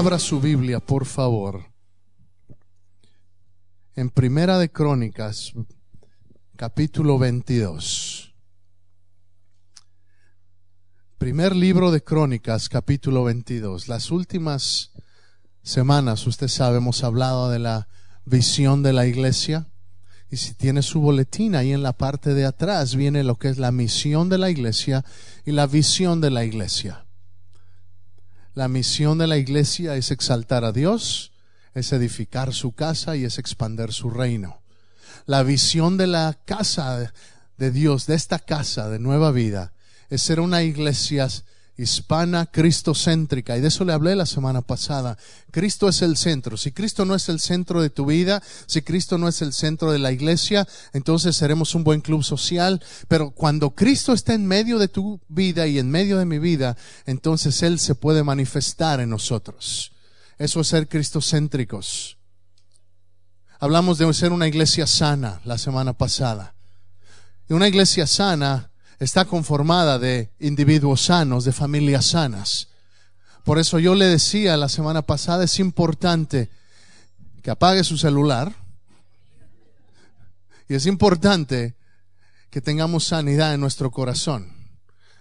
Abra su Biblia, por favor. En Primera de Crónicas, capítulo 22. Primer libro de Crónicas, capítulo 22. Las últimas semanas, usted sabe, hemos hablado de la visión de la iglesia. Y si tiene su boletín, ahí en la parte de atrás viene lo que es la misión de la iglesia y la visión de la iglesia. La misión de la iglesia es exaltar a Dios, es edificar su casa y es expander su reino. La visión de la casa de Dios, de esta casa de nueva vida, es ser una iglesia hispana cristocéntrica. Y de eso le hablé la semana pasada. Cristo es el centro. Si Cristo no es el centro de tu vida, si Cristo no es el centro de la iglesia, entonces seremos un buen club social. Pero cuando Cristo está en medio de tu vida y en medio de mi vida, entonces Él se puede manifestar en nosotros. Eso es ser cristocéntricos. Hablamos de ser una iglesia sana la semana pasada. Y una iglesia sana está conformada de individuos sanos, de familias sanas. Por eso yo le decía la semana pasada, es importante que apague su celular y es importante que tengamos sanidad en nuestro corazón.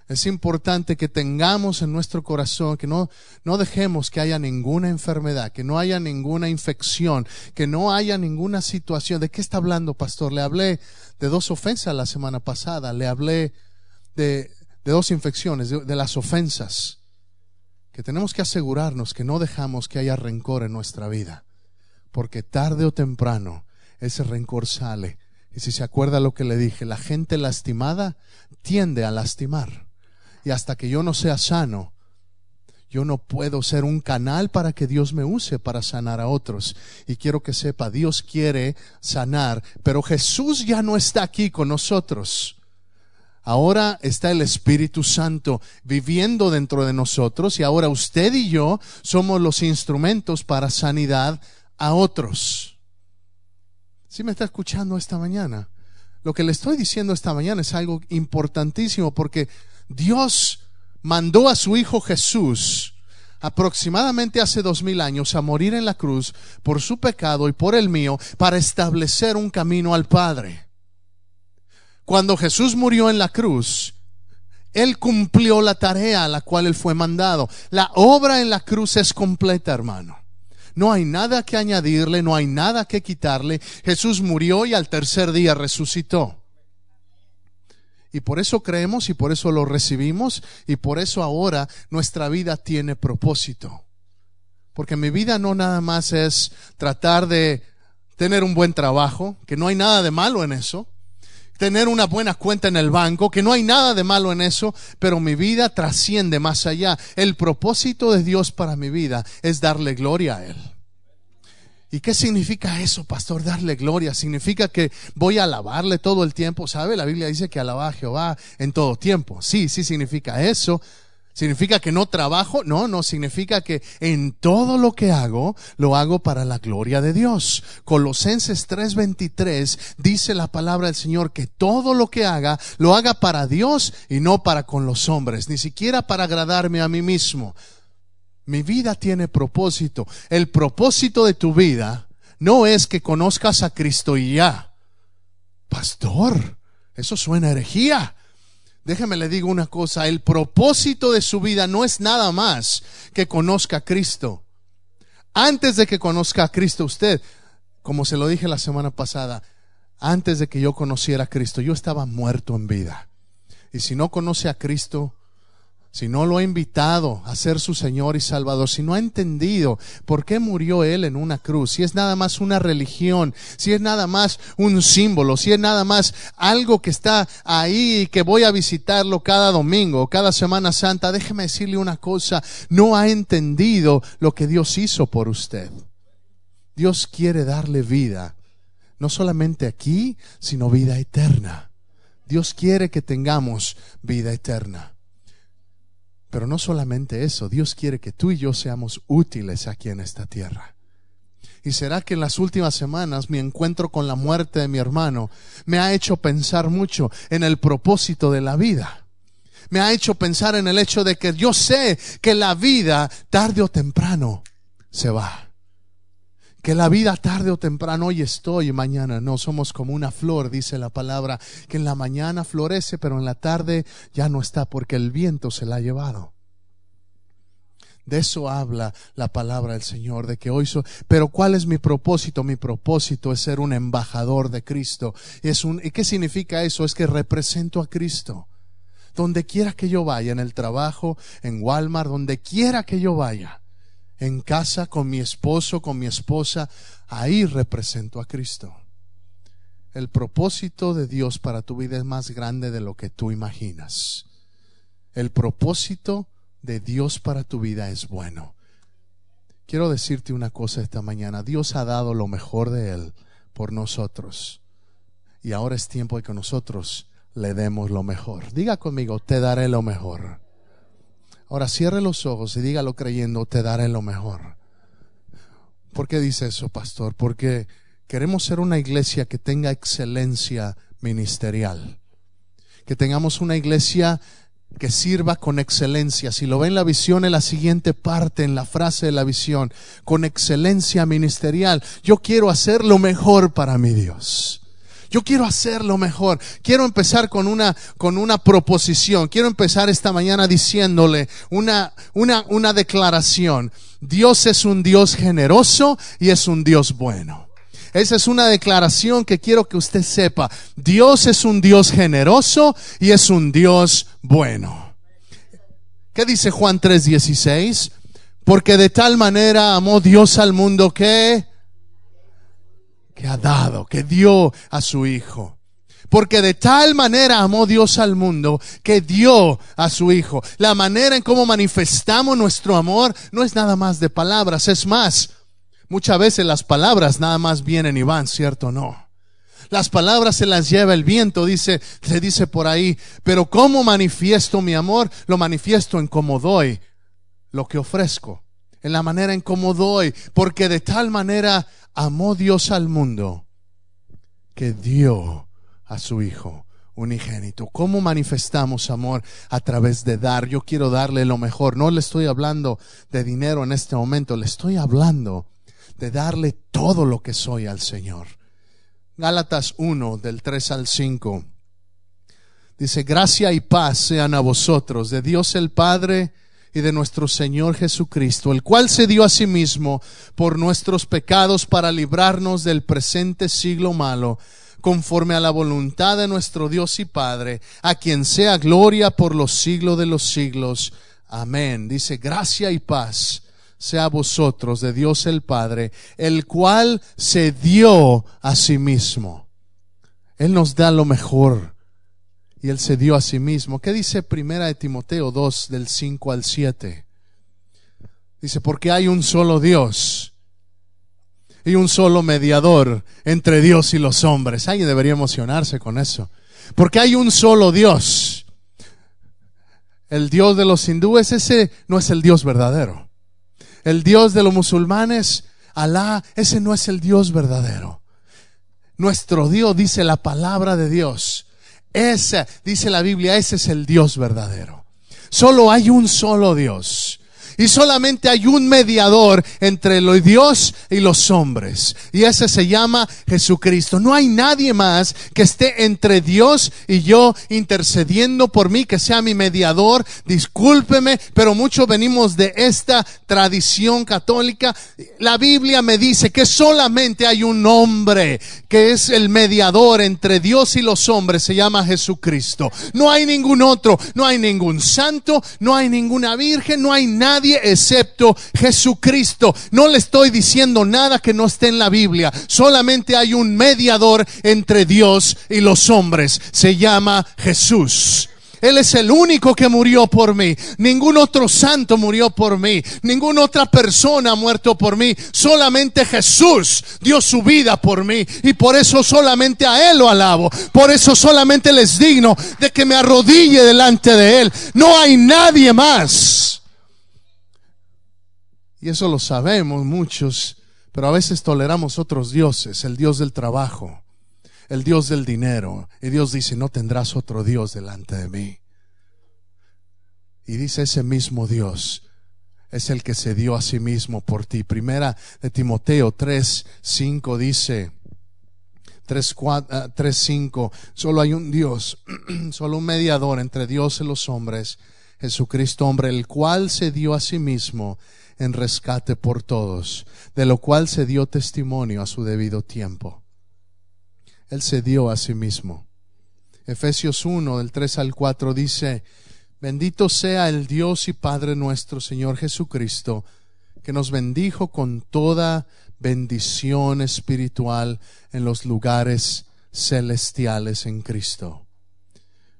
Es importante que tengamos en nuestro corazón, que no, no dejemos que haya ninguna enfermedad, que no haya ninguna infección, que no haya ninguna situación. ¿De qué está hablando, pastor? Le hablé de dos ofensas la semana pasada. Le hablé de, dos infecciones, de, de las ofensas, que tenemos que asegurarnos que no dejamos que haya rencor en nuestra vida, porque tarde o temprano ese rencor sale. Y si se acuerda lo que le dije, la gente lastimada tiende a lastimar. Y hasta que yo no sea sano, yo no puedo ser un canal para que Dios me use para sanar a otros. Y quiero que sepa, Dios quiere sanar, pero Jesús ya no está aquí con nosotros. Ahora está el Espíritu Santo viviendo dentro de nosotros y ahora usted y yo somos los instrumentos para sanidad a otros. ¿Sí me está escuchando esta mañana? Lo que le estoy diciendo esta mañana es algo importantísimo porque Dios mandó a su Hijo Jesús aproximadamente hace dos mil años a morir en la cruz por su pecado y por el mío para establecer un camino al Padre. Cuando Jesús murió en la cruz, Él cumplió la tarea a la cual Él fue mandado. La obra en la cruz es completa, hermano. No hay nada que añadirle, no hay nada que quitarle. Jesús murió y al tercer día resucitó. Y por eso creemos y por eso lo recibimos y por eso ahora nuestra vida tiene propósito. Porque mi vida no nada más es tratar de tener un buen trabajo, que no hay nada de malo en eso tener una buena cuenta en el banco, que no hay nada de malo en eso, pero mi vida trasciende más allá. El propósito de Dios para mi vida es darle gloria a Él. ¿Y qué significa eso, pastor? Darle gloria. Significa que voy a alabarle todo el tiempo. ¿Sabe? La Biblia dice que alaba a Jehová en todo tiempo. Sí, sí significa eso. ¿Significa que no trabajo? No, no, significa que en todo lo que hago, lo hago para la gloria de Dios. Colosenses 3:23 dice la palabra del Señor que todo lo que haga, lo haga para Dios y no para con los hombres, ni siquiera para agradarme a mí mismo. Mi vida tiene propósito. El propósito de tu vida no es que conozcas a Cristo y ya. Pastor, eso suena herejía. Déjeme le digo una cosa, el propósito de su vida no es nada más que conozca a Cristo. Antes de que conozca a Cristo usted, como se lo dije la semana pasada, antes de que yo conociera a Cristo, yo estaba muerto en vida. Y si no conoce a Cristo, si no lo ha invitado a ser su Señor y Salvador, si no ha entendido por qué murió Él en una cruz, si es nada más una religión, si es nada más un símbolo, si es nada más algo que está ahí y que voy a visitarlo cada domingo, cada Semana Santa, déjeme decirle una cosa, no ha entendido lo que Dios hizo por usted. Dios quiere darle vida, no solamente aquí, sino vida eterna. Dios quiere que tengamos vida eterna. Pero no solamente eso, Dios quiere que tú y yo seamos útiles aquí en esta tierra. Y será que en las últimas semanas mi encuentro con la muerte de mi hermano me ha hecho pensar mucho en el propósito de la vida. Me ha hecho pensar en el hecho de que yo sé que la vida tarde o temprano se va que la vida tarde o temprano hoy estoy mañana no somos como una flor, dice la palabra, que en la mañana florece, pero en la tarde ya no está porque el viento se la ha llevado. De eso habla la palabra del Señor, de que hoy soy. Pero ¿cuál es mi propósito? Mi propósito es ser un embajador de Cristo. Es un, ¿Y qué significa eso? Es que represento a Cristo. Donde quiera que yo vaya, en el trabajo, en Walmart, donde quiera que yo vaya en casa con mi esposo, con mi esposa, ahí represento a Cristo. El propósito de Dios para tu vida es más grande de lo que tú imaginas. El propósito de Dios para tu vida es bueno. Quiero decirte una cosa esta mañana. Dios ha dado lo mejor de Él por nosotros. Y ahora es tiempo de que nosotros le demos lo mejor. Diga conmigo, te daré lo mejor. Ahora cierre los ojos y dígalo creyendo, te daré lo mejor. ¿Por qué dice eso, pastor? Porque queremos ser una iglesia que tenga excelencia ministerial. Que tengamos una iglesia que sirva con excelencia. Si lo ven en la visión, en la siguiente parte, en la frase de la visión, con excelencia ministerial. Yo quiero hacer lo mejor para mi Dios. Yo quiero hacerlo mejor. Quiero empezar con una, con una proposición. Quiero empezar esta mañana diciéndole una, una, una declaración. Dios es un Dios generoso y es un Dios bueno. Esa es una declaración que quiero que usted sepa. Dios es un Dios generoso y es un Dios bueno. ¿Qué dice Juan 3:16? Porque de tal manera amó Dios al mundo que que ha dado, que dio a su Hijo. Porque de tal manera amó Dios al mundo que dio a su Hijo. La manera en cómo manifestamos nuestro amor no es nada más de palabras, es más. Muchas veces las palabras nada más vienen y van, ¿cierto? No. Las palabras se las lleva el viento, dice, se dice por ahí. Pero cómo manifiesto mi amor, lo manifiesto en cómo doy lo que ofrezco, en la manera en cómo doy, porque de tal manera amó Dios al mundo que dio a su Hijo unigénito. ¿Cómo manifestamos amor? A través de dar. Yo quiero darle lo mejor. No le estoy hablando de dinero en este momento, le estoy hablando de darle todo lo que soy al Señor. Gálatas 1 del 3 al 5. Dice, gracia y paz sean a vosotros, de Dios el Padre y de nuestro Señor Jesucristo, el cual se dio a sí mismo por nuestros pecados para librarnos del presente siglo malo, conforme a la voluntad de nuestro Dios y Padre, a quien sea gloria por los siglos de los siglos. Amén. Dice, gracia y paz sea a vosotros de Dios el Padre, el cual se dio a sí mismo. Él nos da lo mejor y él se dio a sí mismo. ¿Qué dice Primera de Timoteo 2 del 5 al 7? Dice, porque hay un solo Dios y un solo mediador entre Dios y los hombres. Alguien debería emocionarse con eso. Porque hay un solo Dios. El Dios de los hindúes, ese no es el Dios verdadero. El Dios de los musulmanes, Alá, ese no es el Dios verdadero. Nuestro Dios, dice la palabra de Dios, ese, dice la Biblia, ese es el Dios verdadero. Solo hay un solo Dios. Y solamente hay un mediador entre Dios y los hombres. Y ese se llama Jesucristo. No hay nadie más que esté entre Dios y yo intercediendo por mí, que sea mi mediador. Discúlpeme, pero muchos venimos de esta tradición católica. La Biblia me dice que solamente hay un hombre que es el mediador entre Dios y los hombres. Se llama Jesucristo. No hay ningún otro. No hay ningún santo. No hay ninguna virgen. No hay nadie excepto Jesucristo. No le estoy diciendo nada que no esté en la Biblia. Solamente hay un mediador entre Dios y los hombres. Se llama Jesús. Él es el único que murió por mí. Ningún otro santo murió por mí. Ninguna otra persona ha muerto por mí. Solamente Jesús dio su vida por mí. Y por eso solamente a Él lo alabo. Por eso solamente les digno de que me arrodille delante de Él. No hay nadie más. Y eso lo sabemos muchos. Pero a veces toleramos otros dioses. El Dios del trabajo el Dios del dinero. Y Dios dice, no tendrás otro Dios delante de mí. Y dice ese mismo Dios es el que se dio a sí mismo por ti. Primera de Timoteo 3, 5 dice, 3, 3, 5, solo hay un Dios, solo un mediador entre Dios y los hombres, Jesucristo hombre, el cual se dio a sí mismo en rescate por todos, de lo cual se dio testimonio a su debido tiempo. Él se dio a sí mismo. Efesios 1, del 3 al 4 dice, Bendito sea el Dios y Padre nuestro Señor Jesucristo, que nos bendijo con toda bendición espiritual en los lugares celestiales en Cristo.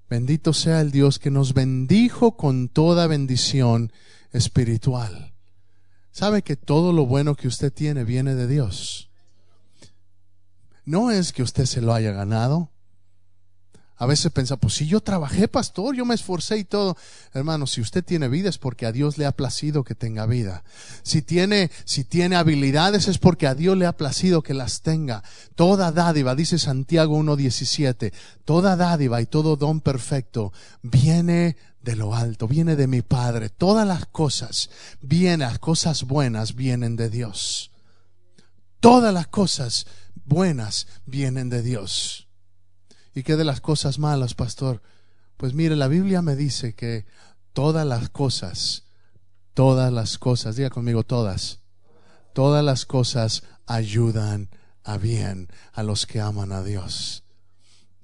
Bendito sea el Dios que nos bendijo con toda bendición espiritual. ¿Sabe que todo lo bueno que usted tiene viene de Dios? no es que usted se lo haya ganado. A veces piensa, pues si yo trabajé, pastor, yo me esforcé y todo. Hermano, si usted tiene vida es porque a Dios le ha placido que tenga vida. Si tiene, si tiene habilidades es porque a Dios le ha placido que las tenga. Toda dádiva, dice Santiago 1.17, toda dádiva y todo don perfecto viene de lo alto, viene de mi Padre. Todas las cosas, vienen, las cosas buenas vienen de Dios. Todas las cosas buenas vienen de Dios. ¿Y qué de las cosas malas, pastor? Pues mire, la Biblia me dice que todas las cosas, todas las cosas, diga conmigo todas, todas las cosas ayudan a bien a los que aman a Dios.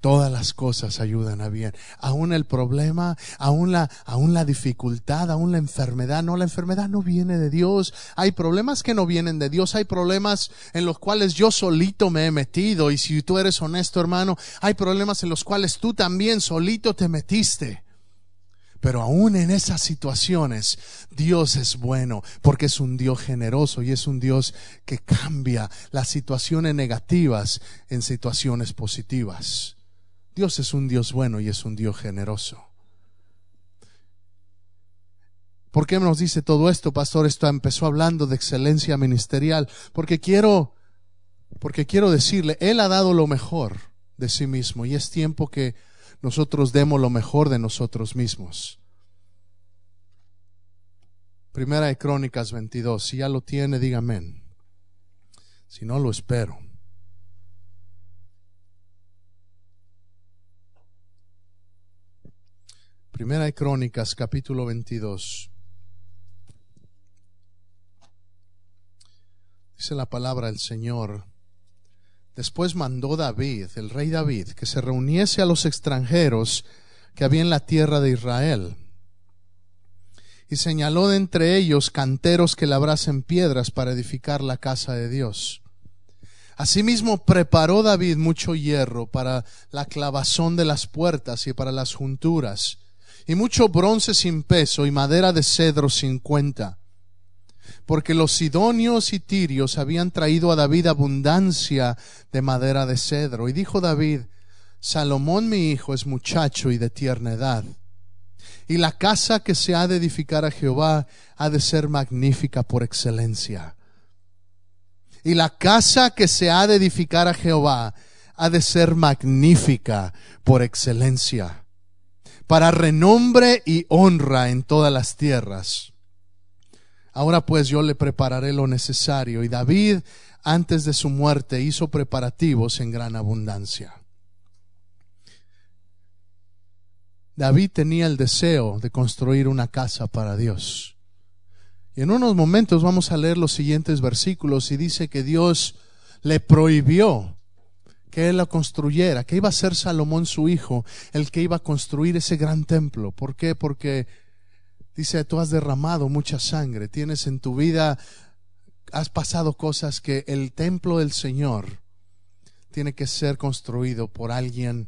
Todas las cosas ayudan a bien. Aún el problema, aún la, aún la dificultad, aún la enfermedad. No, la enfermedad no viene de Dios. Hay problemas que no vienen de Dios. Hay problemas en los cuales yo solito me he metido. Y si tú eres honesto, hermano, hay problemas en los cuales tú también solito te metiste. Pero aún en esas situaciones, Dios es bueno porque es un Dios generoso y es un Dios que cambia las situaciones negativas en situaciones positivas. Dios es un Dios bueno y es un Dios generoso. ¿Por qué nos dice todo esto, pastor? Esto empezó hablando de excelencia ministerial, porque quiero porque quiero decirle, él ha dado lo mejor de sí mismo y es tiempo que nosotros demos lo mejor de nosotros mismos. Primera de Crónicas 22, si ya lo tiene, dígame. Si no, lo espero. Primera de Crónicas, capítulo 22. Dice la palabra del Señor. Después mandó David, el rey David, que se reuniese a los extranjeros que había en la tierra de Israel. Y señaló de entre ellos canteros que labrasen piedras para edificar la casa de Dios. Asimismo preparó David mucho hierro para la clavazón de las puertas y para las junturas y mucho bronce sin peso y madera de cedro sin cuenta. Porque los sidonios y tirios habían traído a David abundancia de madera de cedro. Y dijo David, Salomón mi hijo es muchacho y de tierna edad. Y la casa que se ha de edificar a Jehová ha de ser magnífica por excelencia. Y la casa que se ha de edificar a Jehová ha de ser magnífica por excelencia para renombre y honra en todas las tierras. Ahora pues yo le prepararé lo necesario. Y David, antes de su muerte, hizo preparativos en gran abundancia. David tenía el deseo de construir una casa para Dios. Y en unos momentos vamos a leer los siguientes versículos y dice que Dios le prohibió que él la construyera, que iba a ser Salomón su hijo el que iba a construir ese gran templo. ¿Por qué? Porque Dice, tú has derramado mucha sangre, tienes en tu vida, has pasado cosas que el templo del Señor tiene que ser construido por alguien,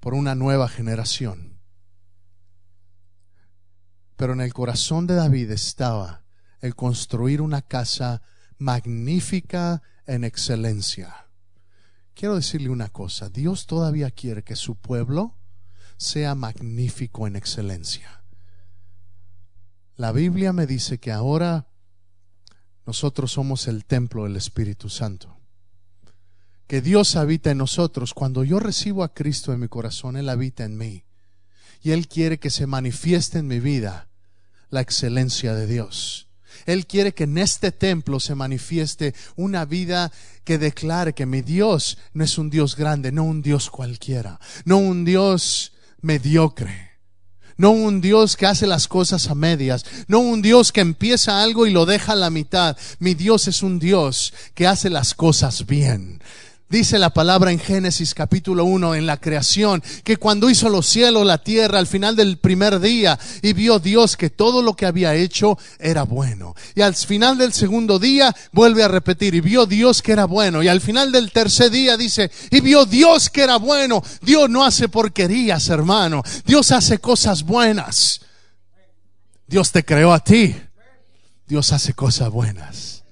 por una nueva generación. Pero en el corazón de David estaba el construir una casa magnífica en excelencia. Quiero decirle una cosa, Dios todavía quiere que su pueblo sea magnífico en excelencia. La Biblia me dice que ahora nosotros somos el templo del Espíritu Santo. Que Dios habita en nosotros. Cuando yo recibo a Cristo en mi corazón, Él habita en mí. Y Él quiere que se manifieste en mi vida la excelencia de Dios. Él quiere que en este templo se manifieste una vida que declare que mi Dios no es un Dios grande, no un Dios cualquiera, no un Dios mediocre, no un Dios que hace las cosas a medias, no un Dios que empieza algo y lo deja a la mitad. Mi Dios es un Dios que hace las cosas bien. Dice la palabra en Génesis capítulo 1 en la creación, que cuando hizo los cielos, la tierra, al final del primer día, y vio Dios que todo lo que había hecho era bueno. Y al final del segundo día vuelve a repetir, y vio Dios que era bueno. Y al final del tercer día dice, y vio Dios que era bueno. Dios no hace porquerías, hermano. Dios hace cosas buenas. Dios te creó a ti. Dios hace cosas buenas.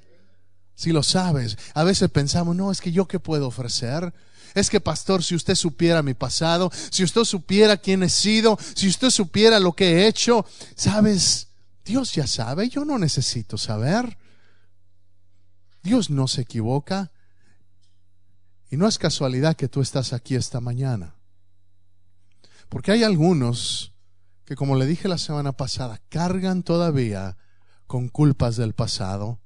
Si lo sabes, a veces pensamos, no, es que yo qué puedo ofrecer. Es que, pastor, si usted supiera mi pasado, si usted supiera quién he sido, si usted supiera lo que he hecho, sabes, Dios ya sabe, yo no necesito saber. Dios no se equivoca. Y no es casualidad que tú estás aquí esta mañana. Porque hay algunos que, como le dije la semana pasada, cargan todavía con culpas del pasado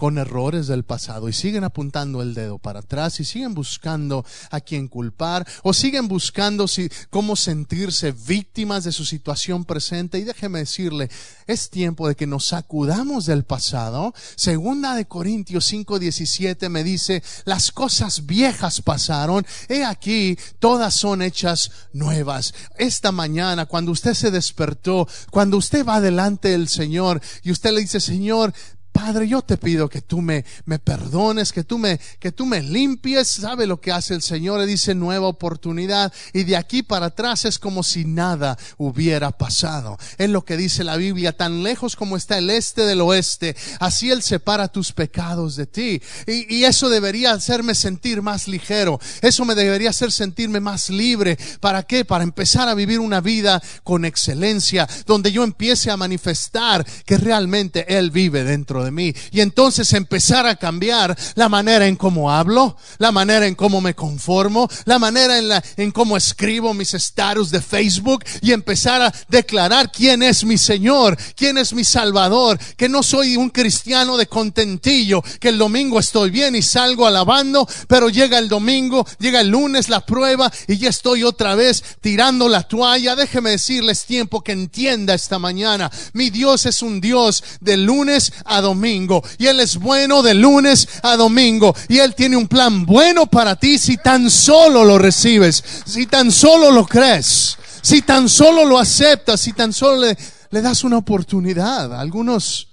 con errores del pasado y siguen apuntando el dedo para atrás y siguen buscando a quien culpar o siguen buscando si, cómo sentirse víctimas de su situación presente. Y déjeme decirle, es tiempo de que nos sacudamos del pasado. Segunda de Corintios 5:17 me dice, las cosas viejas pasaron, he aquí, todas son hechas nuevas. Esta mañana, cuando usted se despertó, cuando usted va delante del Señor y usted le dice, Señor, Padre, yo te pido que tú me, me perdones, que tú me, que tú me limpies. ¿Sabe lo que hace el Señor? Le dice nueva oportunidad. Y de aquí para atrás es como si nada hubiera pasado. Es lo que dice la Biblia. Tan lejos como está el este del oeste, así Él separa tus pecados de ti. Y, y eso debería hacerme sentir más ligero. Eso me debería hacer sentirme más libre. ¿Para qué? Para empezar a vivir una vida con excelencia, donde yo empiece a manifestar que realmente Él vive dentro de mí. Y entonces empezar a cambiar la manera en cómo hablo, la manera en cómo me conformo, la manera en, la, en cómo escribo mis estatus de Facebook y empezar a declarar quién es mi Señor, quién es mi Salvador, que no soy un cristiano de contentillo, que el domingo estoy bien y salgo alabando, pero llega el domingo, llega el lunes la prueba y ya estoy otra vez tirando la toalla. Déjeme decirles tiempo que entienda esta mañana. Mi Dios es un Dios de lunes a domingo domingo. Y Él es bueno de lunes a domingo. Y Él tiene un plan bueno para ti si tan solo lo recibes, si tan solo lo crees, si tan solo lo aceptas, si tan solo le, le das una oportunidad. Algunos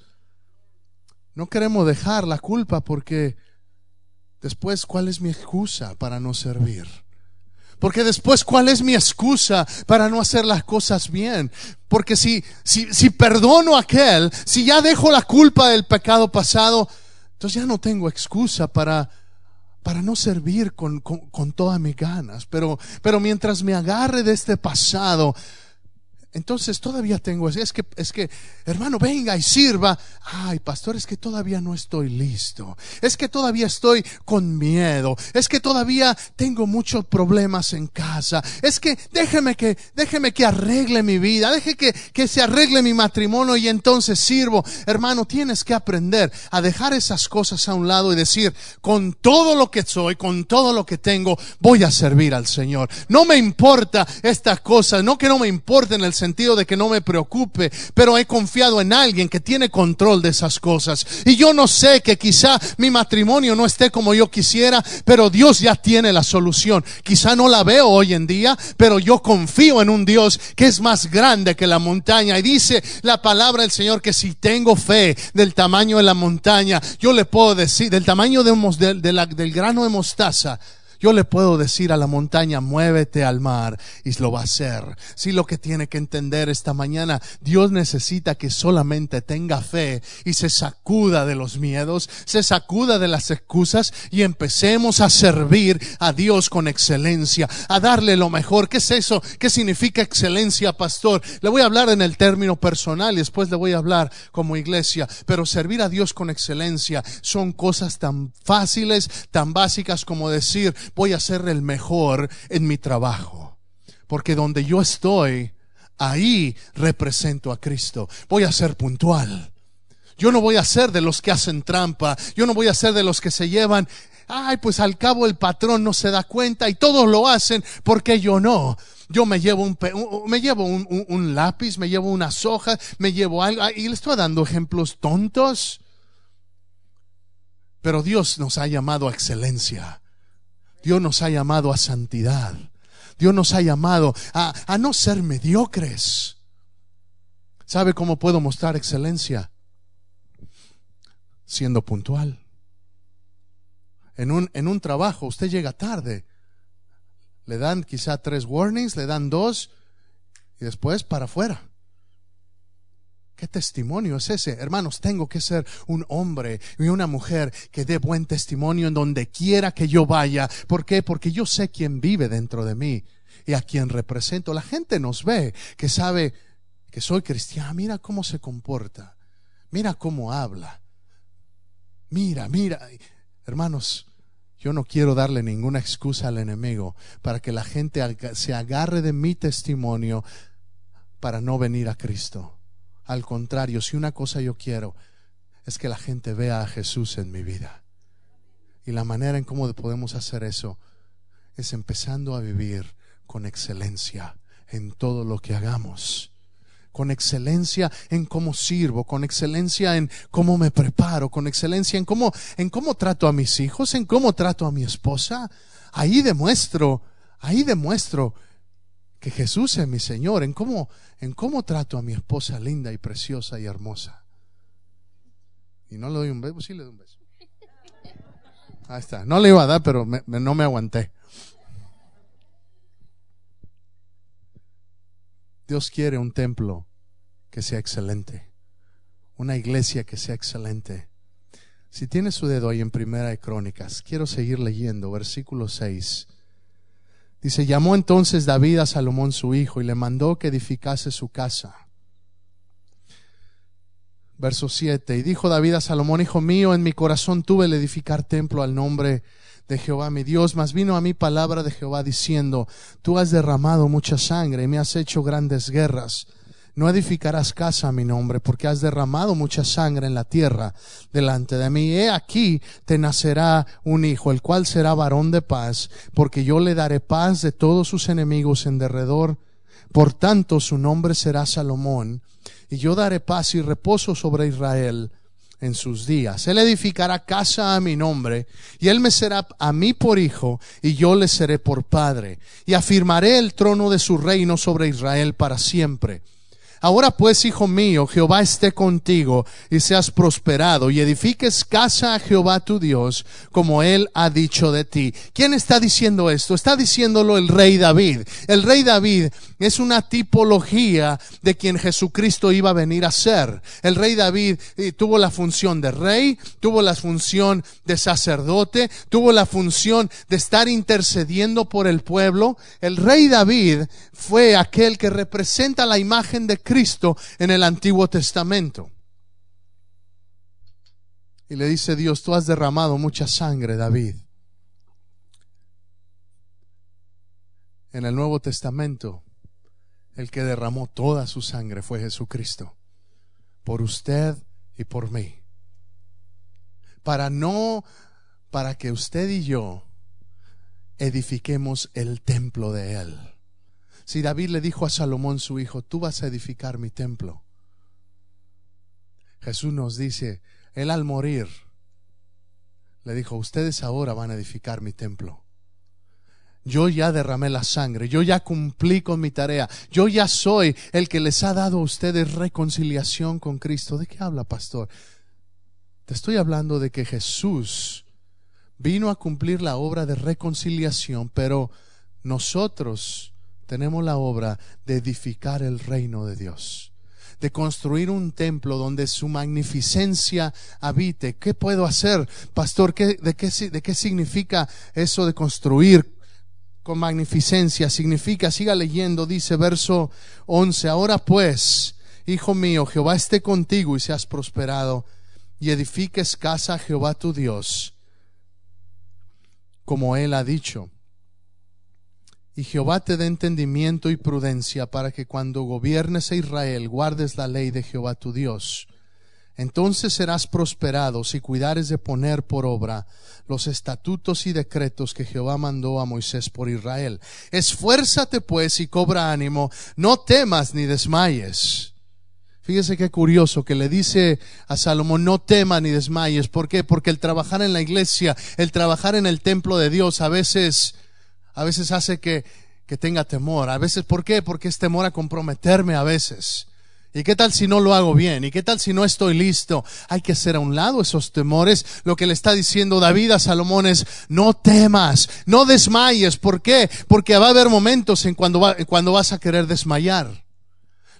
no queremos dejar la culpa porque después, ¿cuál es mi excusa para no servir? Porque después, ¿cuál es mi excusa para no hacer las cosas bien? Porque si, si, si perdono a aquel, si ya dejo la culpa del pecado pasado, entonces ya no tengo excusa para, para no servir con, con, con todas mis ganas. Pero, pero mientras me agarre de este pasado, entonces todavía tengo, es que, es que, hermano, venga y sirva. Ay, pastor, es que todavía no estoy listo. Es que todavía estoy con miedo. Es que todavía tengo muchos problemas en casa. Es que déjeme que, déjeme que arregle mi vida. Deje que, que se arregle mi matrimonio y entonces sirvo. Hermano, tienes que aprender a dejar esas cosas a un lado y decir, con todo lo que soy, con todo lo que tengo, voy a servir al Señor. No me importa estas cosas, no que no me importen el sentido de que no me preocupe, pero he confiado en alguien que tiene control de esas cosas. Y yo no sé que quizá mi matrimonio no esté como yo quisiera, pero Dios ya tiene la solución. Quizá no la veo hoy en día, pero yo confío en un Dios que es más grande que la montaña. Y dice la palabra del Señor que si tengo fe del tamaño de la montaña, yo le puedo decir, del tamaño de, del grano de mostaza, yo le puedo decir a la montaña, muévete al mar y lo va a hacer. Si lo que tiene que entender esta mañana, Dios necesita que solamente tenga fe y se sacuda de los miedos, se sacuda de las excusas y empecemos a servir a Dios con excelencia, a darle lo mejor. ¿Qué es eso? ¿Qué significa excelencia, pastor? Le voy a hablar en el término personal y después le voy a hablar como iglesia, pero servir a Dios con excelencia son cosas tan fáciles, tan básicas como decir, voy a ser el mejor en mi trabajo. Porque donde yo estoy, ahí represento a Cristo. Voy a ser puntual. Yo no voy a ser de los que hacen trampa. Yo no voy a ser de los que se llevan. Ay, pues al cabo el patrón no se da cuenta y todos lo hacen porque yo no. Yo me llevo un, me llevo un, lápiz, me llevo unas hojas, me llevo algo. Y le estoy dando ejemplos tontos. Pero Dios nos ha llamado a excelencia. Dios nos ha llamado a santidad. Dios nos ha llamado a, a no ser mediocres. ¿Sabe cómo puedo mostrar excelencia? Siendo puntual. En un, en un trabajo usted llega tarde. Le dan quizá tres warnings, le dan dos y después para afuera. ¿Qué testimonio es ese? Hermanos, tengo que ser un hombre y una mujer que dé buen testimonio en donde quiera que yo vaya. ¿Por qué? Porque yo sé quién vive dentro de mí y a quien represento. La gente nos ve, que sabe que soy cristiano. Mira cómo se comporta. Mira cómo habla. Mira, mira. Hermanos, yo no quiero darle ninguna excusa al enemigo para que la gente se agarre de mi testimonio para no venir a Cristo. Al contrario, si una cosa yo quiero es que la gente vea a Jesús en mi vida. Y la manera en cómo podemos hacer eso es empezando a vivir con excelencia en todo lo que hagamos. Con excelencia en cómo sirvo, con excelencia en cómo me preparo, con excelencia en cómo, en cómo trato a mis hijos, en cómo trato a mi esposa. Ahí demuestro, ahí demuestro que Jesús es mi Señor, en cómo, en cómo trato a mi esposa linda y preciosa y hermosa. Y no le doy un beso, sí le doy un beso. Ahí está. No le iba a dar, pero no me aguanté. Dios quiere un templo que sea excelente, una iglesia que sea excelente. Si tiene su dedo ahí en Primera de Crónicas, quiero seguir leyendo, versículo 6. Dice, llamó entonces David a Salomón su hijo y le mandó que edificase su casa. Verso 7. Y dijo David a Salomón, hijo mío, en mi corazón tuve el edificar templo al nombre de Jehová mi Dios, mas vino a mí palabra de Jehová diciendo, tú has derramado mucha sangre y me has hecho grandes guerras no edificarás casa a mi nombre, porque has derramado mucha sangre en la tierra delante de mí. He aquí te nacerá un hijo, el cual será varón de paz, porque yo le daré paz de todos sus enemigos en derredor. Por tanto, su nombre será Salomón, y yo daré paz y reposo sobre Israel en sus días. Él edificará casa a mi nombre, y él me será a mí por hijo, y yo le seré por padre, y afirmaré el trono de su reino sobre Israel para siempre Ahora pues, hijo mío, Jehová esté contigo y seas prosperado y edifiques casa a Jehová tu Dios, como él ha dicho de ti. ¿Quién está diciendo esto? Está diciéndolo el rey David. El rey David es una tipología de quien Jesucristo iba a venir a ser. El rey David eh, tuvo la función de rey, tuvo la función de sacerdote, tuvo la función de estar intercediendo por el pueblo. El rey David fue aquel que representa la imagen de Cristo en el Antiguo Testamento. Y le dice Dios, tú has derramado mucha sangre, David. En el Nuevo Testamento, el que derramó toda su sangre fue Jesucristo, por usted y por mí. Para no, para que usted y yo edifiquemos el templo de Él. Si David le dijo a Salomón su hijo, tú vas a edificar mi templo. Jesús nos dice, Él al morir, le dijo, ustedes ahora van a edificar mi templo. Yo ya derramé la sangre, yo ya cumplí con mi tarea, yo ya soy el que les ha dado a ustedes reconciliación con Cristo. ¿De qué habla, pastor? Te estoy hablando de que Jesús vino a cumplir la obra de reconciliación, pero nosotros tenemos la obra de edificar el reino de Dios, de construir un templo donde su magnificencia habite. ¿Qué puedo hacer, pastor? ¿Qué, de, qué, ¿De qué significa eso de construir con magnificencia? Significa, siga leyendo, dice verso 11, ahora pues, hijo mío, Jehová esté contigo y seas prosperado, y edifiques casa a Jehová tu Dios, como él ha dicho y Jehová te dé entendimiento y prudencia para que cuando gobiernes a Israel guardes la ley de Jehová tu Dios. Entonces serás prosperado si cuidares de poner por obra los estatutos y decretos que Jehová mandó a Moisés por Israel. Esfuérzate pues y cobra ánimo, no temas ni desmayes. Fíjese qué curioso que le dice a Salomón, no temas ni desmayes. ¿Por qué? Porque el trabajar en la iglesia, el trabajar en el templo de Dios a veces a veces hace que, que tenga temor. A veces, ¿por qué? Porque es temor a comprometerme a veces. ¿Y qué tal si no lo hago bien? ¿Y qué tal si no estoy listo? Hay que hacer a un lado esos temores. Lo que le está diciendo David a Salomón es, no temas, no desmayes. ¿Por qué? Porque va a haber momentos en cuando, cuando vas a querer desmayar.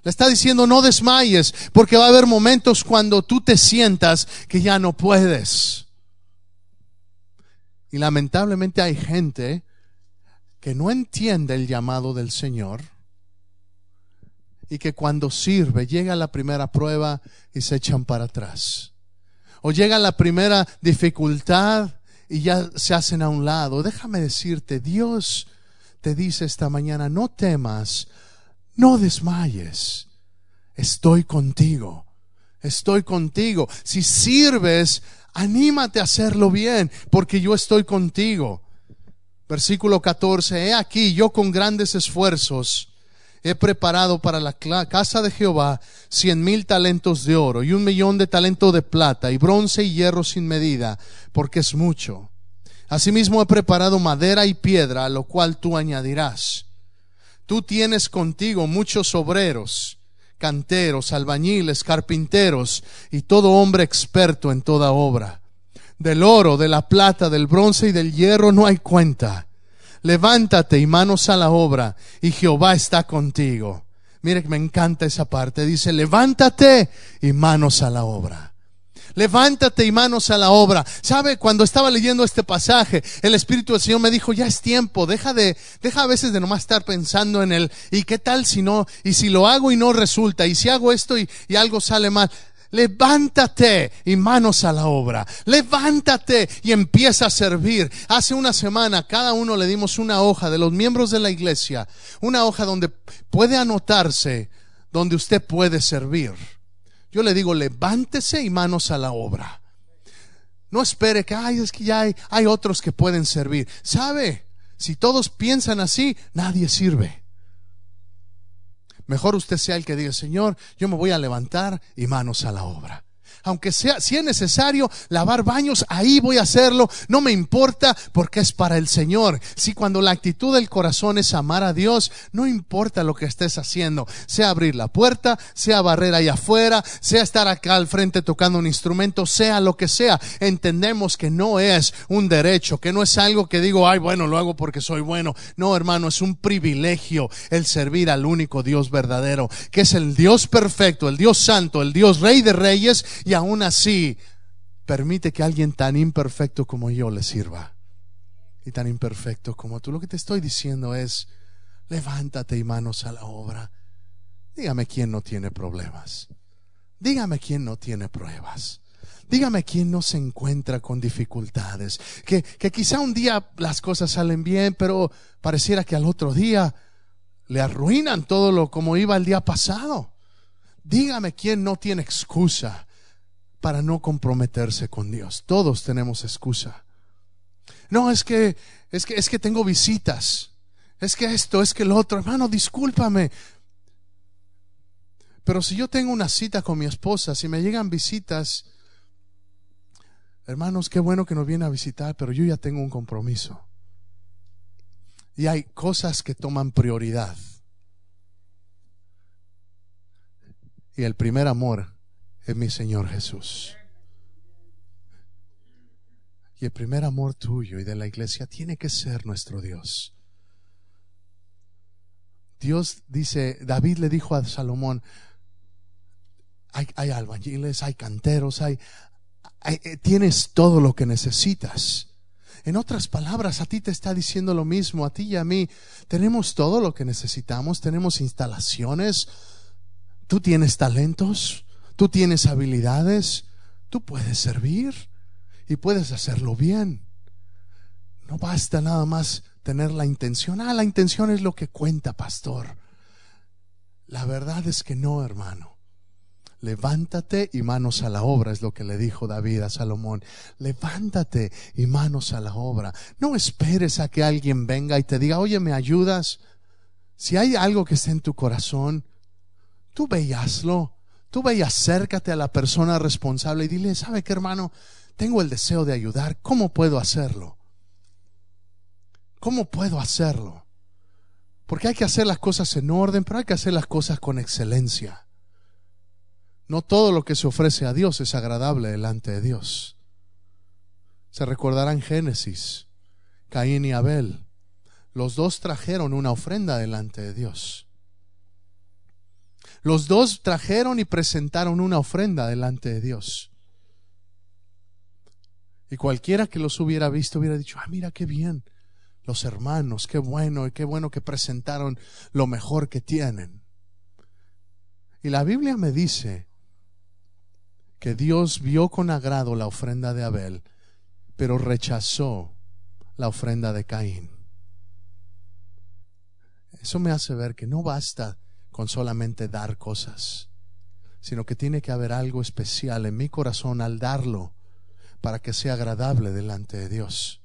Le está diciendo, no desmayes, porque va a haber momentos cuando tú te sientas que ya no puedes. Y lamentablemente hay gente que no entiende el llamado del Señor y que cuando sirve llega la primera prueba y se echan para atrás. O llega la primera dificultad y ya se hacen a un lado. Déjame decirte, Dios te dice esta mañana, no temas, no desmayes, estoy contigo, estoy contigo. Si sirves, anímate a hacerlo bien, porque yo estoy contigo. Versículo 14, he aquí yo con grandes esfuerzos he preparado para la casa de Jehová cien mil talentos de oro y un millón de talentos de plata y bronce y hierro sin medida, porque es mucho. Asimismo he preparado madera y piedra, a lo cual tú añadirás. Tú tienes contigo muchos obreros, canteros, albañiles, carpinteros y todo hombre experto en toda obra del oro, de la plata, del bronce y del hierro no hay cuenta. Levántate y manos a la obra, y Jehová está contigo. Mire que me encanta esa parte. Dice, levántate y manos a la obra. Levántate y manos a la obra. ¿Sabe? Cuando estaba leyendo este pasaje, el Espíritu del Señor me dijo, ya es tiempo, deja de, deja a veces de nomás estar pensando en él. ¿Y qué tal si no? Y si lo hago y no resulta, y si hago esto y, y algo sale mal levántate y manos a la obra. Levántate y empieza a servir. Hace una semana cada uno le dimos una hoja de los miembros de la iglesia, una hoja donde puede anotarse, donde usted puede servir. Yo le digo, levántese y manos a la obra. No espere que, ay, es que ya hay, hay otros que pueden servir. ¿Sabe? Si todos piensan así, nadie sirve. Mejor usted sea el que diga, Señor, yo me voy a levantar y manos a la obra. Aunque sea, si es necesario lavar baños, ahí voy a hacerlo. No me importa porque es para el Señor. Si cuando la actitud del corazón es amar a Dios, no importa lo que estés haciendo. Sea abrir la puerta, sea barrer ahí afuera, sea estar acá al frente tocando un instrumento, sea lo que sea. Entendemos que no es un derecho, que no es algo que digo, ay, bueno, lo hago porque soy bueno. No, hermano, es un privilegio el servir al único Dios verdadero, que es el Dios perfecto, el Dios santo, el Dios rey de reyes, y aún así permite que alguien tan imperfecto como yo le sirva. Y tan imperfecto como tú. Lo que te estoy diciendo es, levántate y manos a la obra. Dígame quién no tiene problemas. Dígame quién no tiene pruebas. Dígame quién no se encuentra con dificultades. Que, que quizá un día las cosas salen bien, pero pareciera que al otro día le arruinan todo lo como iba el día pasado. Dígame quién no tiene excusa para no comprometerse con Dios. Todos tenemos excusa. No, es que es que es que tengo visitas. Es que esto, es que lo otro, hermano, discúlpame. Pero si yo tengo una cita con mi esposa, si me llegan visitas, hermanos, qué bueno que nos viene a visitar, pero yo ya tengo un compromiso. Y hay cosas que toman prioridad. Y el primer amor es mi Señor Jesús. Y el primer amor tuyo y de la iglesia tiene que ser nuestro Dios. Dios dice, David le dijo a Salomón, hay, hay albañiles, hay canteros, hay, eh, tienes todo lo que necesitas. En otras palabras, a ti te está diciendo lo mismo, a ti y a mí. Tenemos todo lo que necesitamos, tenemos instalaciones, tú tienes talentos, tú tienes habilidades, tú puedes servir y puedes hacerlo bien. No basta nada más tener la intención. Ah, la intención es lo que cuenta, pastor. La verdad es que no, hermano levántate y manos a la obra, es lo que le dijo David a Salomón. Levántate y manos a la obra. No esperes a que alguien venga y te diga, oye, ¿me ayudas? Si hay algo que está en tu corazón, tú ve Tú ve acércate a la persona responsable y dile, ¿sabe qué, hermano? Tengo el deseo de ayudar. ¿Cómo puedo hacerlo? ¿Cómo puedo hacerlo? Porque hay que hacer las cosas en orden, pero hay que hacer las cosas con excelencia. No todo lo que se ofrece a Dios es agradable delante de Dios. Se recordará en Génesis, Caín y Abel. Los dos trajeron una ofrenda delante de Dios. Los dos trajeron y presentaron una ofrenda delante de Dios. Y cualquiera que los hubiera visto hubiera dicho, ah, mira qué bien, los hermanos, qué bueno, y qué bueno que presentaron lo mejor que tienen. Y la Biblia me dice que Dios vio con agrado la ofrenda de Abel, pero rechazó la ofrenda de Caín. Eso me hace ver que no basta con solamente dar cosas, sino que tiene que haber algo especial en mi corazón al darlo para que sea agradable delante de Dios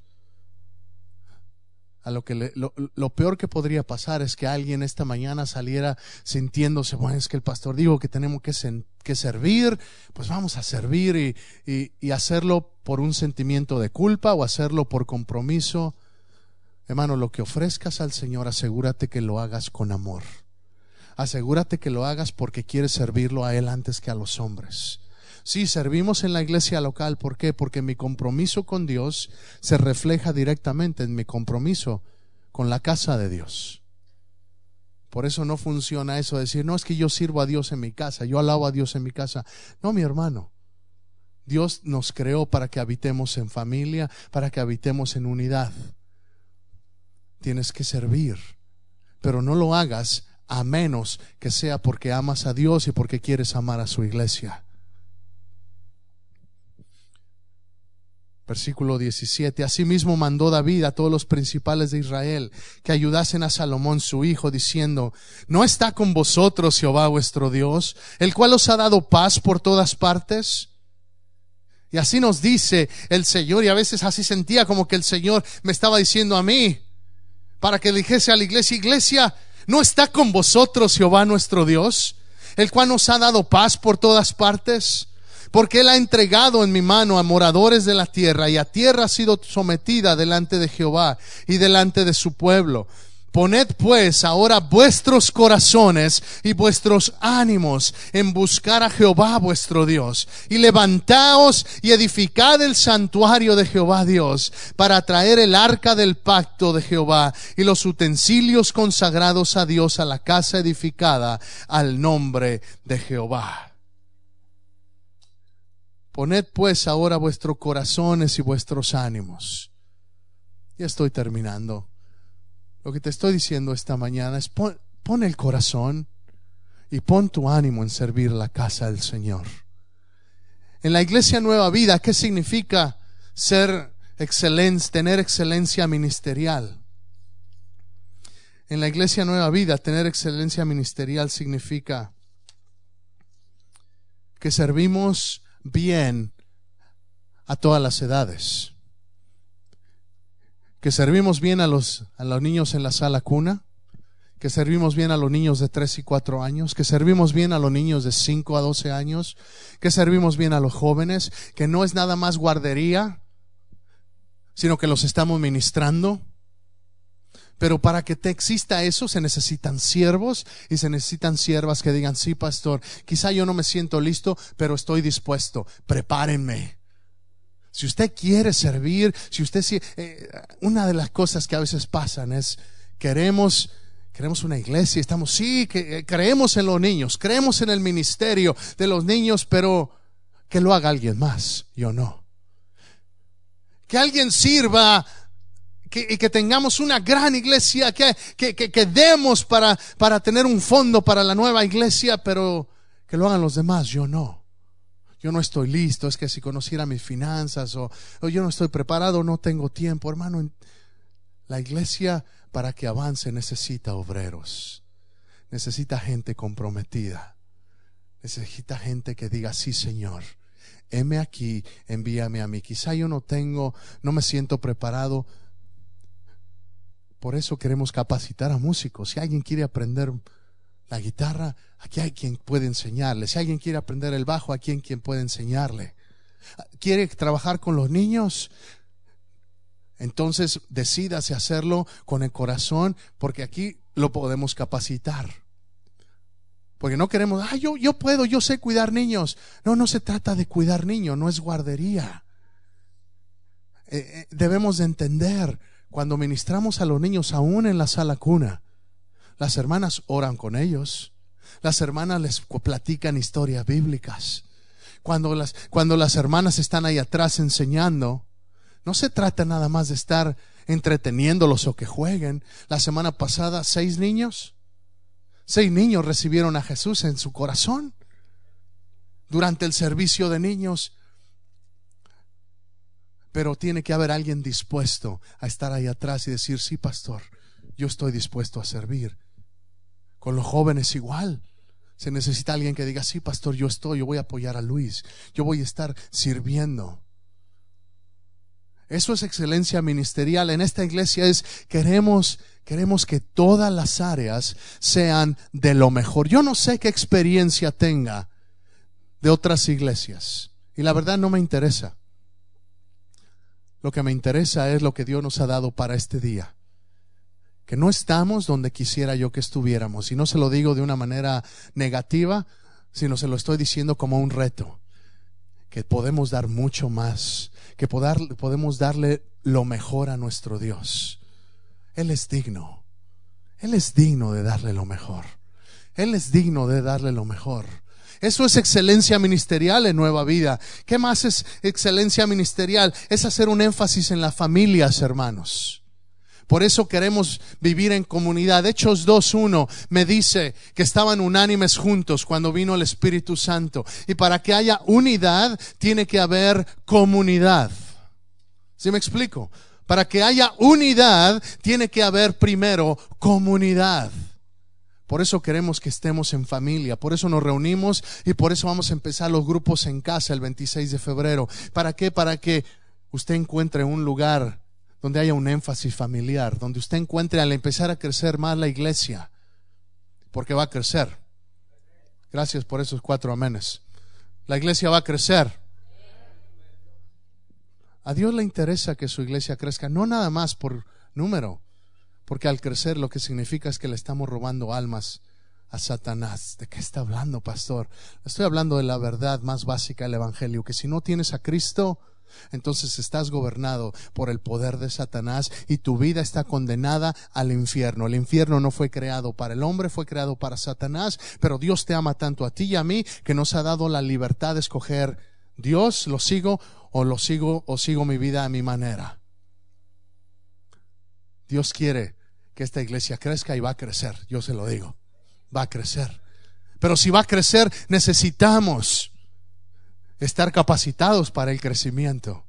a lo que lo, peor que podría pasar es que alguien esta mañana saliera sintiéndose, bueno, es que el pastor dijo que tenemos que, que servir, pues vamos a servir y, y, hacerlo por un sentimiento de culpa o hacerlo por compromiso. Hermano, lo que ofrezcas al Señor, asegúrate que lo hagas con amor. Asegúrate que lo hagas porque quieres servirlo a Él antes que a los hombres. Sí, servimos en la iglesia local. ¿Por qué? Porque mi compromiso con Dios se refleja directamente en mi compromiso con la casa de Dios. Por eso no funciona eso de decir, no es que yo sirvo a Dios en mi casa, yo alabo a Dios en mi casa. No, mi hermano. Dios nos creó para que habitemos en familia, para que habitemos en unidad. Tienes que servir, pero no lo hagas a menos que sea porque amas a Dios y porque quieres amar a su iglesia. Versículo 17. Asimismo mandó David a todos los principales de Israel que ayudasen a Salomón su hijo, diciendo, ¿no está con vosotros Jehová vuestro Dios, el cual os ha dado paz por todas partes? Y así nos dice el Señor, y a veces así sentía como que el Señor me estaba diciendo a mí, para que dijese a la iglesia, iglesia, ¿no está con vosotros Jehová nuestro Dios, el cual nos ha dado paz por todas partes? porque Él ha entregado en mi mano a moradores de la tierra, y a tierra ha sido sometida delante de Jehová y delante de su pueblo. Poned pues ahora vuestros corazones y vuestros ánimos en buscar a Jehová vuestro Dios, y levantaos y edificad el santuario de Jehová Dios, para traer el arca del pacto de Jehová y los utensilios consagrados a Dios a la casa edificada al nombre de Jehová. Poned pues ahora vuestros corazones y vuestros ánimos. Ya estoy terminando. Lo que te estoy diciendo esta mañana es pon, el corazón y pon tu ánimo en servir la casa del Señor. En la iglesia Nueva Vida, ¿qué significa ser excelencia, tener excelencia ministerial? En la iglesia Nueva Vida, tener excelencia ministerial significa que servimos bien a todas las edades que servimos bien a los, a los niños en la sala cuna, que servimos bien a los niños de 3 y 4 años, que servimos bien a los niños de 5 a 12 años, que servimos bien a los jóvenes, que no es nada más guardería, sino que los estamos ministrando. Pero para que te exista eso se necesitan siervos y se necesitan siervas que digan, sí, pastor, quizá yo no me siento listo, pero estoy dispuesto, prepárenme. Si usted quiere servir, si usted eh, una de las cosas que a veces pasan es queremos queremos una iglesia, estamos sí, que eh, creemos en los niños, creemos en el ministerio de los niños, pero que lo haga alguien más, yo no. Que alguien sirva y que tengamos una gran iglesia, que, que, que, demos para, para tener un fondo para la nueva iglesia, pero que lo hagan los demás, yo no yo no estoy listo, es que si conociera mis finanzas o, yo no estoy preparado, no tengo tiempo. Hermano, la iglesia para que avance necesita obreros, necesita gente comprometida, necesita gente que diga, sí Señor, heme aquí, envíame a mí. Quizá yo no tengo, no me siento preparado. Por eso queremos capacitar a músicos. Si alguien quiere aprender la guitarra, aquí hay quien puede enseñarle. Si alguien quiere aprender el bajo, aquí hay quien puede enseñarle. ¿Quiere trabajar con los niños? Entonces decídase hacerlo con el corazón, porque aquí lo podemos capacitar. Porque no queremos, ah, yo, yo puedo, yo sé cuidar niños. No, no se trata de cuidar niños, no es guardería. Eh, eh, debemos de entender cuando ministramos a los niños aún en la sala cuna las hermanas oran con ellos. Las hermanas les platican historias bíblicas. Cuando las, cuando las hermanas están ahí atrás enseñando, no se trata nada más de estar entreteniéndolos o que jueguen. La semana pasada, seis niños, seis niños recibieron a Jesús en su corazón durante el servicio de niños. Pero tiene que haber alguien dispuesto a estar ahí atrás y decir, sí, pastor, yo estoy dispuesto a servir. Con los jóvenes igual. Se necesita alguien que diga, sí, pastor, yo estoy, yo voy a apoyar a Luis, yo voy a estar sirviendo. Eso es excelencia ministerial. En esta iglesia es, queremos, queremos que todas las áreas sean de lo mejor. Yo no sé qué experiencia tenga de otras iglesias. Y la verdad no me interesa. Lo que me interesa es lo que Dios nos ha dado para este día que no estamos donde quisiera yo que estuviéramos. Y no se lo digo de una manera negativa, sino se lo estoy diciendo como un reto. Que podemos dar mucho más, que podemos darle lo mejor a nuestro Dios. Él es digno. Él es digno de darle lo mejor. Él es digno de darle lo mejor. Eso es excelencia ministerial en Nueva Vida. ¿Qué más es excelencia ministerial? Es hacer un énfasis en las familias, hermanos. Por eso queremos vivir en comunidad. Hechos 2.1 me dice que estaban unánimes juntos cuando vino el Espíritu Santo. Y para que haya unidad tiene que haber comunidad. ¿Sí me explico? Para que haya unidad tiene que haber primero comunidad. Por eso queremos que estemos en familia, por eso nos reunimos y por eso vamos a empezar los grupos en casa el 26 de febrero. ¿Para qué? Para que usted encuentre un lugar donde haya un énfasis familiar, donde usted encuentre al empezar a crecer más la iglesia, porque va a crecer. Gracias por esos cuatro amenes. La iglesia va a crecer. A Dios le interesa que su iglesia crezca, no nada más por número, porque al crecer lo que significa es que le estamos robando almas a Satanás. ¿De qué está hablando, pastor? Estoy hablando de la verdad más básica del Evangelio, que si no tienes a Cristo, entonces estás gobernado por el poder de Satanás y tu vida está condenada al infierno. El infierno no fue creado para el hombre, fue creado para Satanás, pero Dios te ama tanto a ti y a mí que nos ha dado la libertad de escoger Dios, lo sigo o lo sigo o sigo mi vida a mi manera. Dios quiere que esta iglesia crezca y va a crecer, yo se lo digo, va a crecer. Pero si va a crecer, necesitamos estar capacitados para el crecimiento.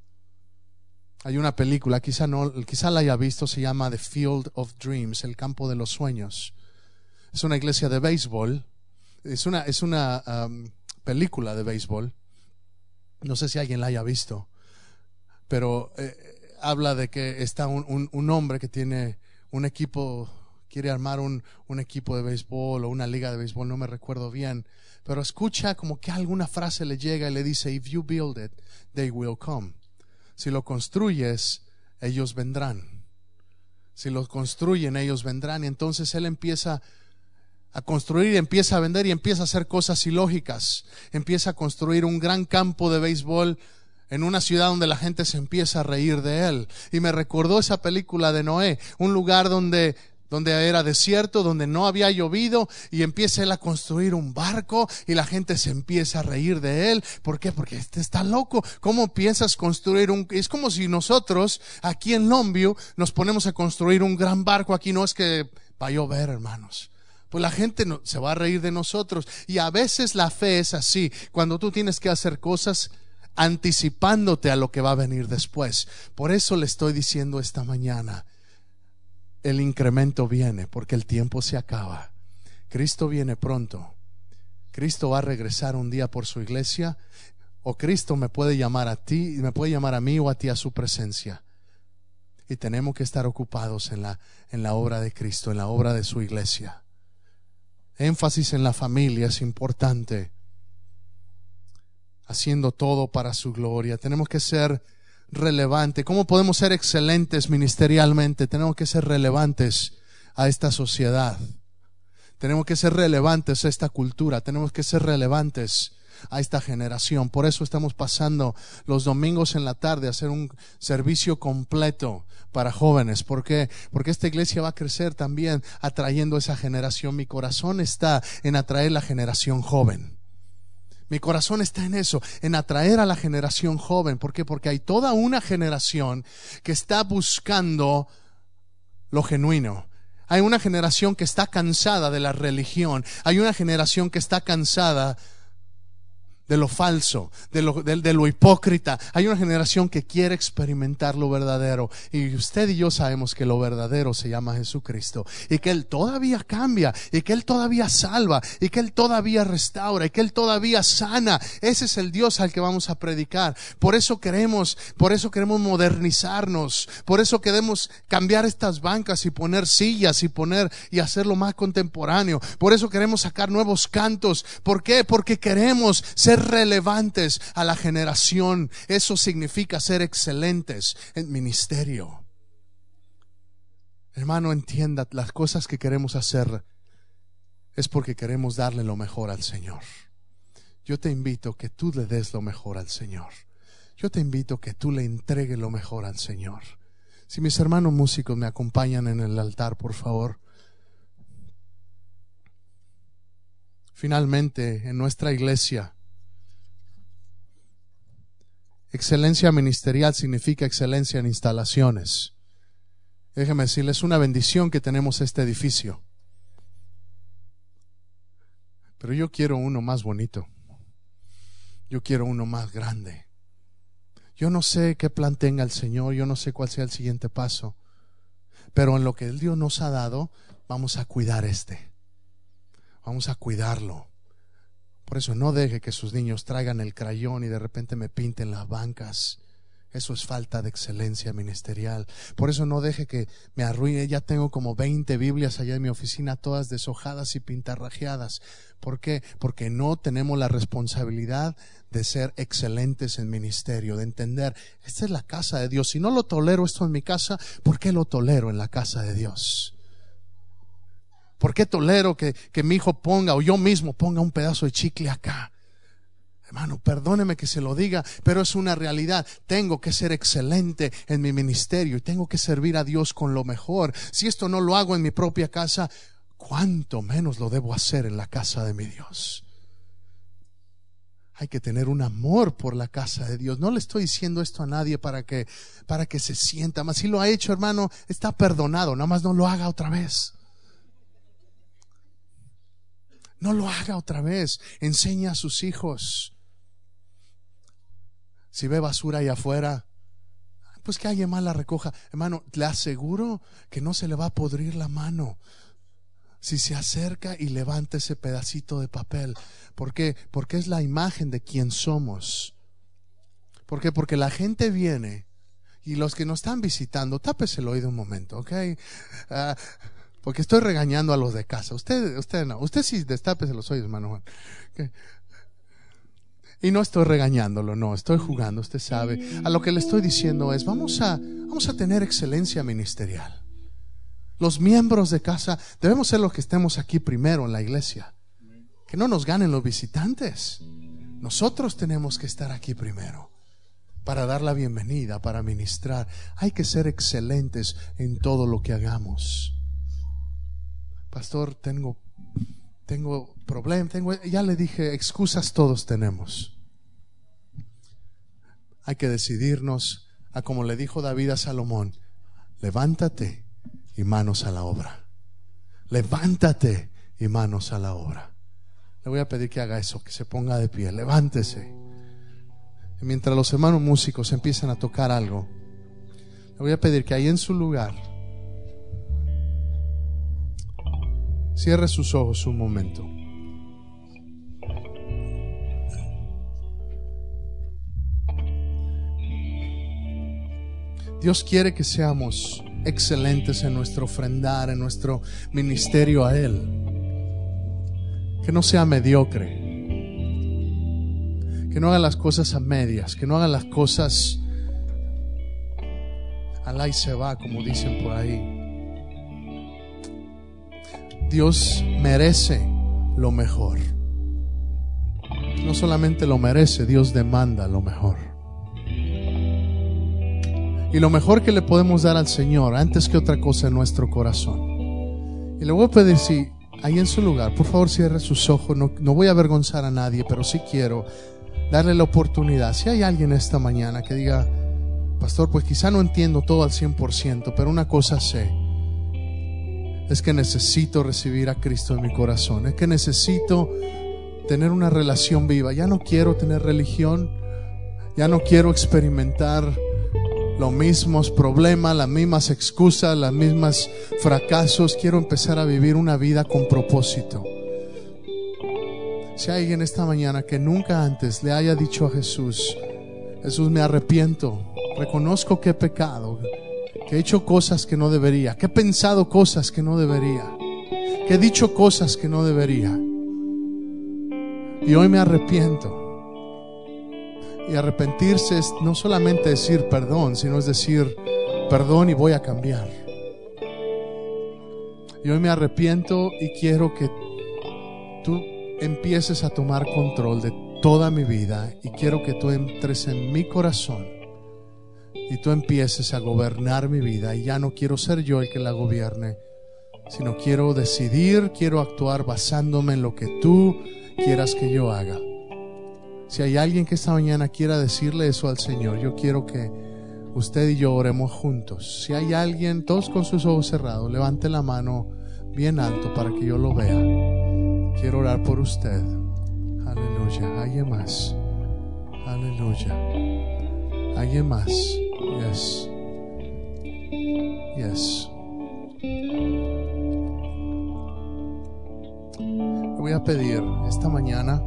Hay una película, quizá no, quizá la haya visto, se llama The Field of Dreams, el campo de los sueños. Es una iglesia de béisbol, es una, es una um, película de béisbol. No sé si alguien la haya visto, pero eh, habla de que está un, un, hombre que tiene un equipo, quiere armar un, un equipo de béisbol o una liga de béisbol, no me recuerdo bien, pero escucha como que alguna frase le llega y le dice, if you build it, they will come. Si lo construyes, ellos vendrán. Si lo construyen, ellos vendrán. Y entonces él empieza a construir, empieza a vender y empieza a hacer cosas ilógicas. Empieza a construir un gran campo de béisbol en una ciudad donde la gente se empieza a reír de él. Y me recordó esa película de Noé, un lugar donde donde era desierto, donde no había llovido, y empieza él a construir un barco y la gente se empieza a reír de él. ¿Por qué? Porque este está loco. ¿Cómo piensas construir un... Es como si nosotros aquí en Longview nos ponemos a construir un gran barco. Aquí no es que va a llover, hermanos. Pues la gente no, se va a reír de nosotros. Y a veces la fe es así. Cuando tú tienes que hacer cosas anticipándote a lo que va a venir después. Por eso le estoy diciendo esta mañana, el incremento viene porque el tiempo se acaba. Cristo viene pronto. Cristo va a regresar un día por su iglesia o Cristo me puede llamar a ti, me puede llamar a mí o a ti a su presencia. Y tenemos que estar ocupados en la, en la obra de Cristo, en la obra de su iglesia. Énfasis en la familia es importante. Haciendo todo para su gloria. Tenemos que ser relevante, cómo podemos ser excelentes ministerialmente, tenemos que ser relevantes a esta sociedad. Tenemos que ser relevantes a esta cultura, tenemos que ser relevantes a esta generación. Por eso estamos pasando los domingos en la tarde a hacer un servicio completo para jóvenes. ¿Por qué? Porque esta iglesia va a crecer también atrayendo esa generación. Mi corazón está en atraer la generación joven. Mi corazón está en eso, en atraer a la generación joven. ¿Por qué? Porque hay toda una generación que está buscando lo genuino. Hay una generación que está cansada de la religión. Hay una generación que está cansada de lo falso, de lo, de, lo, hipócrita. Hay una generación que quiere experimentar lo verdadero. Y usted y yo sabemos que lo verdadero se llama Jesucristo. Y que Él todavía cambia. Y que Él todavía salva. Y que Él todavía restaura. Y que Él todavía sana. Ese es el Dios al que vamos a predicar. Por eso queremos, por eso queremos modernizarnos. Por eso queremos cambiar estas bancas y poner sillas y poner y hacerlo más contemporáneo. Por eso queremos sacar nuevos cantos. ¿Por qué? Porque queremos ser relevantes a la generación. Eso significa ser excelentes en ministerio. Hermano, entienda, las cosas que queremos hacer es porque queremos darle lo mejor al Señor. Yo te invito que tú le des lo mejor al Señor. Yo te invito que tú le entregues lo mejor al Señor. Si mis hermanos músicos me acompañan en el altar, por favor. Finalmente, en nuestra iglesia, Excelencia ministerial significa excelencia en instalaciones. Déjeme decirles, es una bendición que tenemos este edificio. Pero yo quiero uno más bonito. Yo quiero uno más grande. Yo no sé qué plan tenga el Señor, yo no sé cuál sea el siguiente paso. Pero en lo que el Dios nos ha dado, vamos a cuidar este. Vamos a cuidarlo. Por eso no deje que sus niños traigan el crayón y de repente me pinten las bancas. Eso es falta de excelencia ministerial. Por eso no deje que me arruine. Ya tengo como 20 Biblias allá en mi oficina, todas deshojadas y pintarrajeadas. ¿Por qué? Porque no tenemos la responsabilidad de ser excelentes en ministerio, de entender, esta es la casa de Dios. Si no lo tolero esto en mi casa, ¿por qué lo tolero en la casa de Dios? ¿Por qué tolero que, que mi hijo ponga o yo mismo ponga un pedazo de chicle acá? Hermano, perdóneme que se lo diga, pero es una realidad. Tengo que ser excelente en mi ministerio y tengo que servir a Dios con lo mejor. Si esto no lo hago en mi propia casa, ¿cuánto menos lo debo hacer en la casa de mi Dios? Hay que tener un amor por la casa de Dios. No le estoy diciendo esto a nadie para que, para que se sienta más. Si lo ha hecho, hermano, está perdonado. Nada más no lo haga otra vez. No lo haga otra vez. Enseña a sus hijos. Si ve basura ahí afuera, pues que alguien más la recoja. Hermano, le aseguro que no se le va a podrir la mano si se acerca y levanta ese pedacito de papel. ¿Por qué? Porque es la imagen de quien somos. ¿Por qué? Porque la gente viene y los que nos están visitando, tápese el oído un momento, ¿ok? Ah, porque estoy regañando a los de casa. Usted, usted no. Usted sí destápese los oídos, hermano Juan. Y no estoy regañándolo, no, estoy jugando, usted sabe. A lo que le estoy diciendo es, vamos a, vamos a tener excelencia ministerial. Los miembros de casa debemos ser los que estemos aquí primero en la iglesia. Que no nos ganen los visitantes. Nosotros tenemos que estar aquí primero para dar la bienvenida, para ministrar. Hay que ser excelentes en todo lo que hagamos. Pastor, tengo tengo problemas, tengo ya le dije, excusas todos tenemos. Hay que decidirnos a como le dijo David a Salomón, levántate y manos a la obra. Levántate y manos a la obra. Le voy a pedir que haga eso, que se ponga de pie, levántese. Mientras los hermanos músicos empiezan a tocar algo, le voy a pedir que ahí en su lugar cierre sus ojos un momento. Dios quiere que seamos excelentes en nuestro ofrendar, en nuestro ministerio a Él. Que no sea mediocre. Que no haga las cosas a medias, que no haga las cosas al y se va, como dicen por ahí. Dios merece lo mejor. No solamente lo merece, Dios demanda lo mejor. Y lo mejor que le podemos dar al Señor, antes que otra cosa, en nuestro corazón. Y le voy a pedir, si ahí en su lugar, por favor cierre sus ojos, no, no voy a avergonzar a nadie, pero sí quiero darle la oportunidad. Si hay alguien esta mañana que diga, pastor, pues quizá no entiendo todo al 100%, pero una cosa sé, es que necesito recibir a Cristo en mi corazón, es que necesito tener una relación viva. Ya no quiero tener religión, ya no quiero experimentar los mismos problemas, las mismas excusas, las mismas fracasos. Quiero empezar a vivir una vida con propósito. Si hay alguien esta mañana que nunca antes le haya dicho a Jesús, Jesús me arrepiento, reconozco que he pecado, que he hecho cosas que no debería, que he pensado cosas que no debería, que he dicho cosas que no debería. Y hoy me arrepiento. Y arrepentirse es no solamente decir perdón, sino es decir perdón y voy a cambiar. Y hoy me arrepiento y quiero que tú empieces a tomar control de toda mi vida y quiero que tú entres en mi corazón y tú empieces a gobernar mi vida y ya no quiero ser yo el que la gobierne, sino quiero decidir, quiero actuar basándome en lo que tú quieras que yo haga. Si hay alguien que esta mañana quiera decirle eso al Señor, yo quiero que usted y yo oremos juntos. Si hay alguien, todos con sus ojos cerrados, levante la mano bien alto para que yo lo vea. Quiero orar por usted. Aleluya. ¿Alguien más? Aleluya. ¿Alguien más? Yes. Yes. Le voy a pedir esta mañana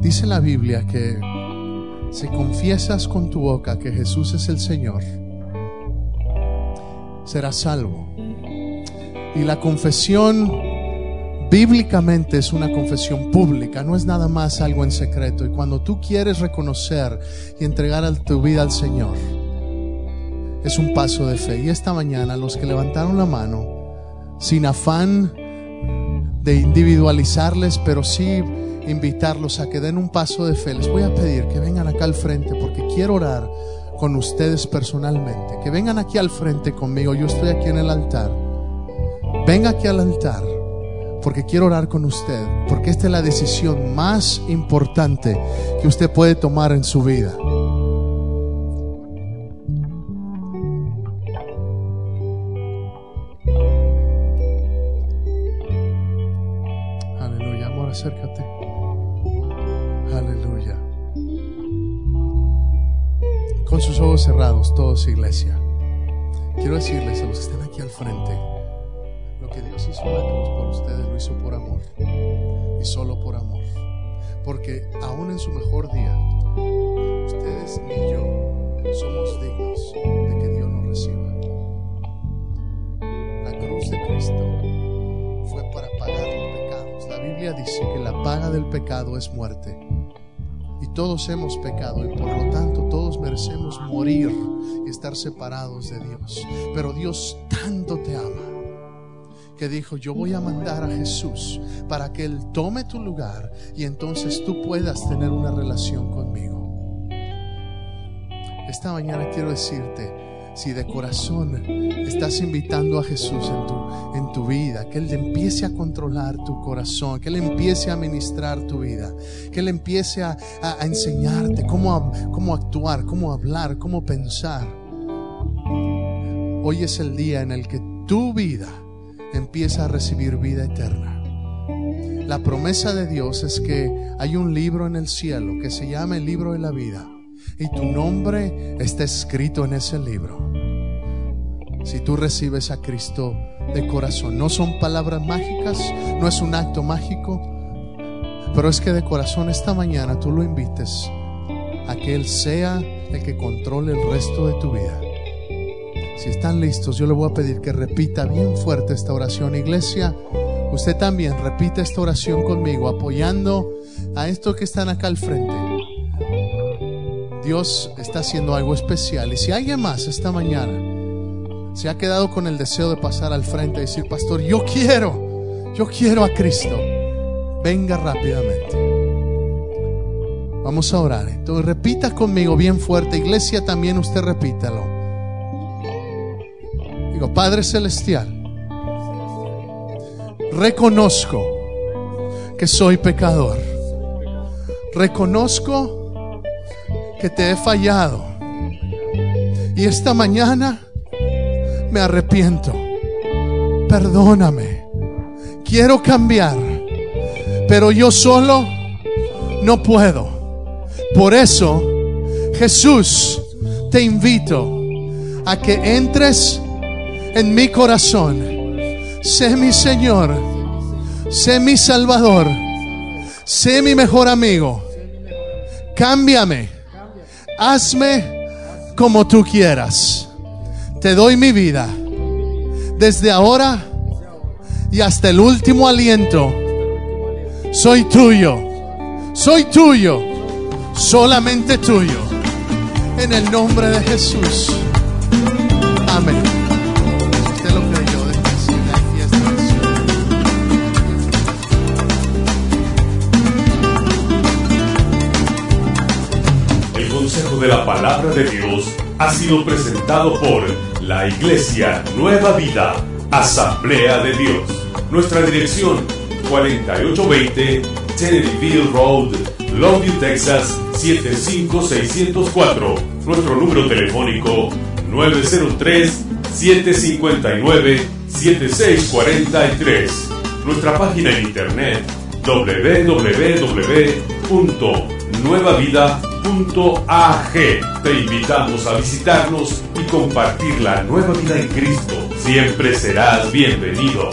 Dice la Biblia que Si confiesas con tu boca que Jesús es el Señor, serás salvo. Y la confesión bíblicamente es una confesión pública, no es nada más algo en secreto. Y cuando tú quieres reconocer y entregar tu vida al Señor, es un paso de fe. Y esta mañana los que levantaron la mano, sin afán de individualizarles, pero sí invitarlos a que den un paso de fe, les voy a pedir que vengan acá al frente porque quiero orar con ustedes personalmente. Que vengan aquí al frente conmigo. Yo estoy aquí en el altar. Venga aquí al altar porque quiero orar con usted, porque esta es la decisión más importante que usted puede tomar en su vida. Aleluya, amor, acércate. Aleluya. Con sus ojos cerrados, todos iglesia. Quiero decirles a los que están aquí al frente, lo que Dios hizo en la cruz por ustedes lo hizo por amor y solo por amor. Porque aún en su mejor día, ustedes ni yo somos dignos de que Dios nos reciba. La cruz de Cristo fue para pagar los pecados. La Biblia dice que la paga del pecado es muerte. Y todos hemos pecado y por lo tanto todos merecemos morir y estar separados de Dios. Pero Dios tanto te ama que dijo, yo voy a mandar a Jesús para que Él tome tu lugar y entonces tú puedas tener una relación conmigo. Esta mañana quiero decirte, si de corazón estás invitando a Jesús en tu, en tu vida, que Él empiece a controlar tu corazón, que Él empiece a ministrar tu vida, que Él empiece a, a, enseñarte cómo, cómo actuar, cómo hablar, cómo pensar. Hoy es el día en el que tu vida empieza a recibir vida eterna. La promesa de Dios es que hay un libro en el cielo que se llama el libro de la vida y tu nombre está escrito en ese libro. Si tú recibes a Cristo de corazón, no son palabras mágicas, no es un acto mágico, pero es que de corazón esta mañana tú lo invites a que Él sea el que controle el resto de tu vida. Si están listos, yo le voy a pedir que repita bien fuerte esta oración. Iglesia, usted también repita esta oración conmigo, apoyando a estos que están acá al frente. Dios está haciendo algo especial. Y si alguien más esta mañana se ha quedado con el deseo de pasar al frente y decir, pastor, yo quiero, yo quiero a Cristo, venga rápidamente. Vamos a orar. Entonces repita conmigo bien fuerte. Iglesia, también usted repítalo. Padre Celestial, reconozco que soy pecador. Reconozco que te he fallado. Y esta mañana me arrepiento. Perdóname. Quiero cambiar. Pero yo solo no puedo. Por eso, Jesús, te invito a que entres en mi corazón. Sé mi Señor. Sé mi Salvador. Sé mi mejor amigo. Cámbiame. Hazme como tú quieras. Te doy mi vida. Desde ahora y hasta el último aliento. Soy tuyo. Soy tuyo. Solamente tuyo. En el nombre de Jesús. Amén. De la palabra de Dios ha sido presentado por la Iglesia Nueva Vida, Asamblea de Dios. Nuestra dirección 4820 Tenneryville Road, Longview, Texas 75604. Nuestro número telefónico 903-759-7643. Nuestra página en internet Te invitamos a visitarnos y compartir la nueva vida en Cristo. Siempre serás bienvenido.